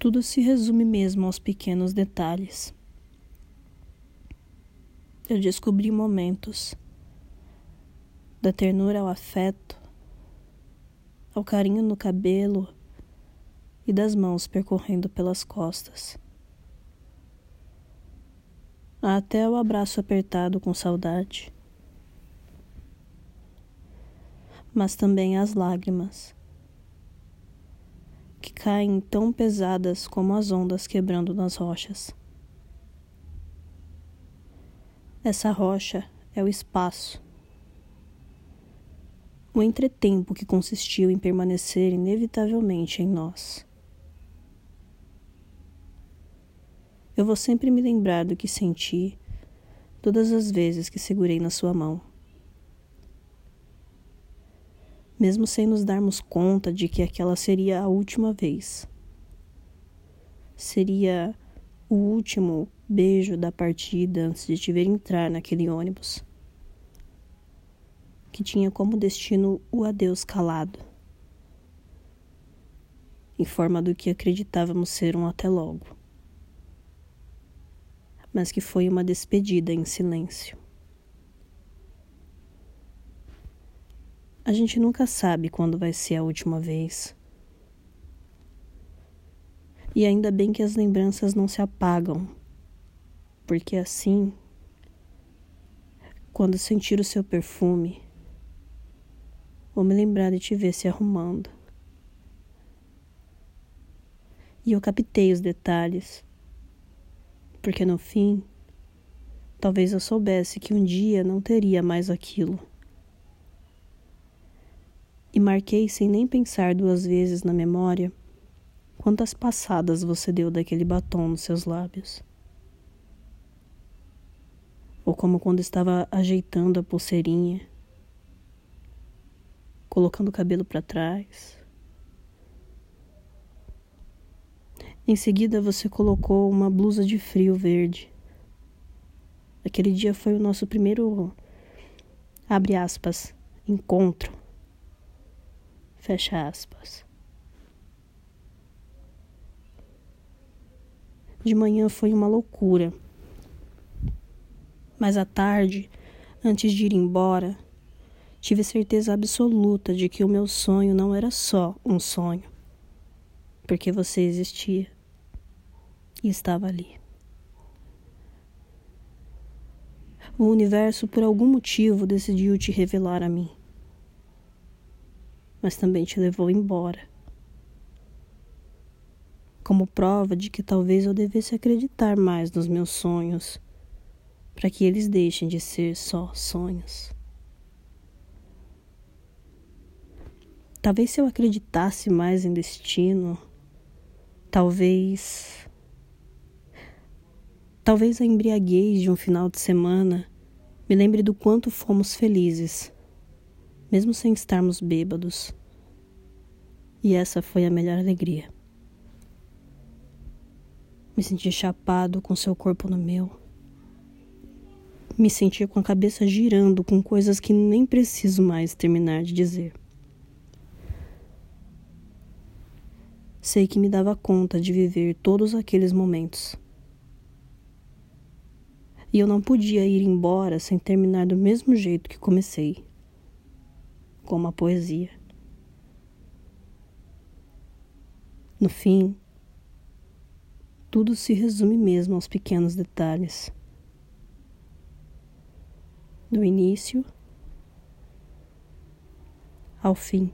Tudo se resume mesmo aos pequenos detalhes. Eu descobri momentos da ternura ao afeto, ao carinho no cabelo e das mãos percorrendo pelas costas. Até o abraço apertado com saudade. Mas também as lágrimas que caem tão pesadas como as ondas quebrando nas rochas. Essa rocha é o espaço. O entretempo que consistiu em permanecer inevitavelmente em nós. Eu vou sempre me lembrar do que senti todas as vezes que segurei na sua mão. Mesmo sem nos darmos conta de que aquela seria a última vez. Seria o último beijo da partida antes de te ver entrar naquele ônibus, que tinha como destino o adeus calado, em forma do que acreditávamos ser um até logo mas que foi uma despedida em silêncio. A gente nunca sabe quando vai ser a última vez. E ainda bem que as lembranças não se apagam, porque assim, quando sentir o seu perfume, vou me lembrar de te ver se arrumando. E eu captei os detalhes porque no fim, talvez eu soubesse que um dia não teria mais aquilo. Marquei sem nem pensar duas vezes na memória quantas passadas você deu daquele batom nos seus lábios. Ou como quando estava ajeitando a pulseirinha, colocando o cabelo para trás Em seguida, você colocou uma blusa de frio verde. Aquele dia foi o nosso primeiro, abre aspas, encontro. Fecha aspas. De manhã foi uma loucura. Mas à tarde, antes de ir embora, tive certeza absoluta de que o meu sonho não era só um sonho, porque você existia e estava ali. O universo, por algum motivo, decidiu te revelar a mim, mas também te levou embora. Como prova de que talvez eu devesse acreditar mais nos meus sonhos, para que eles deixem de ser só sonhos. Talvez se eu acreditasse mais em destino, talvez Talvez a embriaguez de um final de semana me lembre do quanto fomos felizes, mesmo sem estarmos bêbados. E essa foi a melhor alegria. Me senti chapado com seu corpo no meu. Me senti com a cabeça girando com coisas que nem preciso mais terminar de dizer. Sei que me dava conta de viver todos aqueles momentos e eu não podia ir embora sem terminar do mesmo jeito que comecei como a poesia. No fim, tudo se resume mesmo aos pequenos detalhes. Do início ao fim.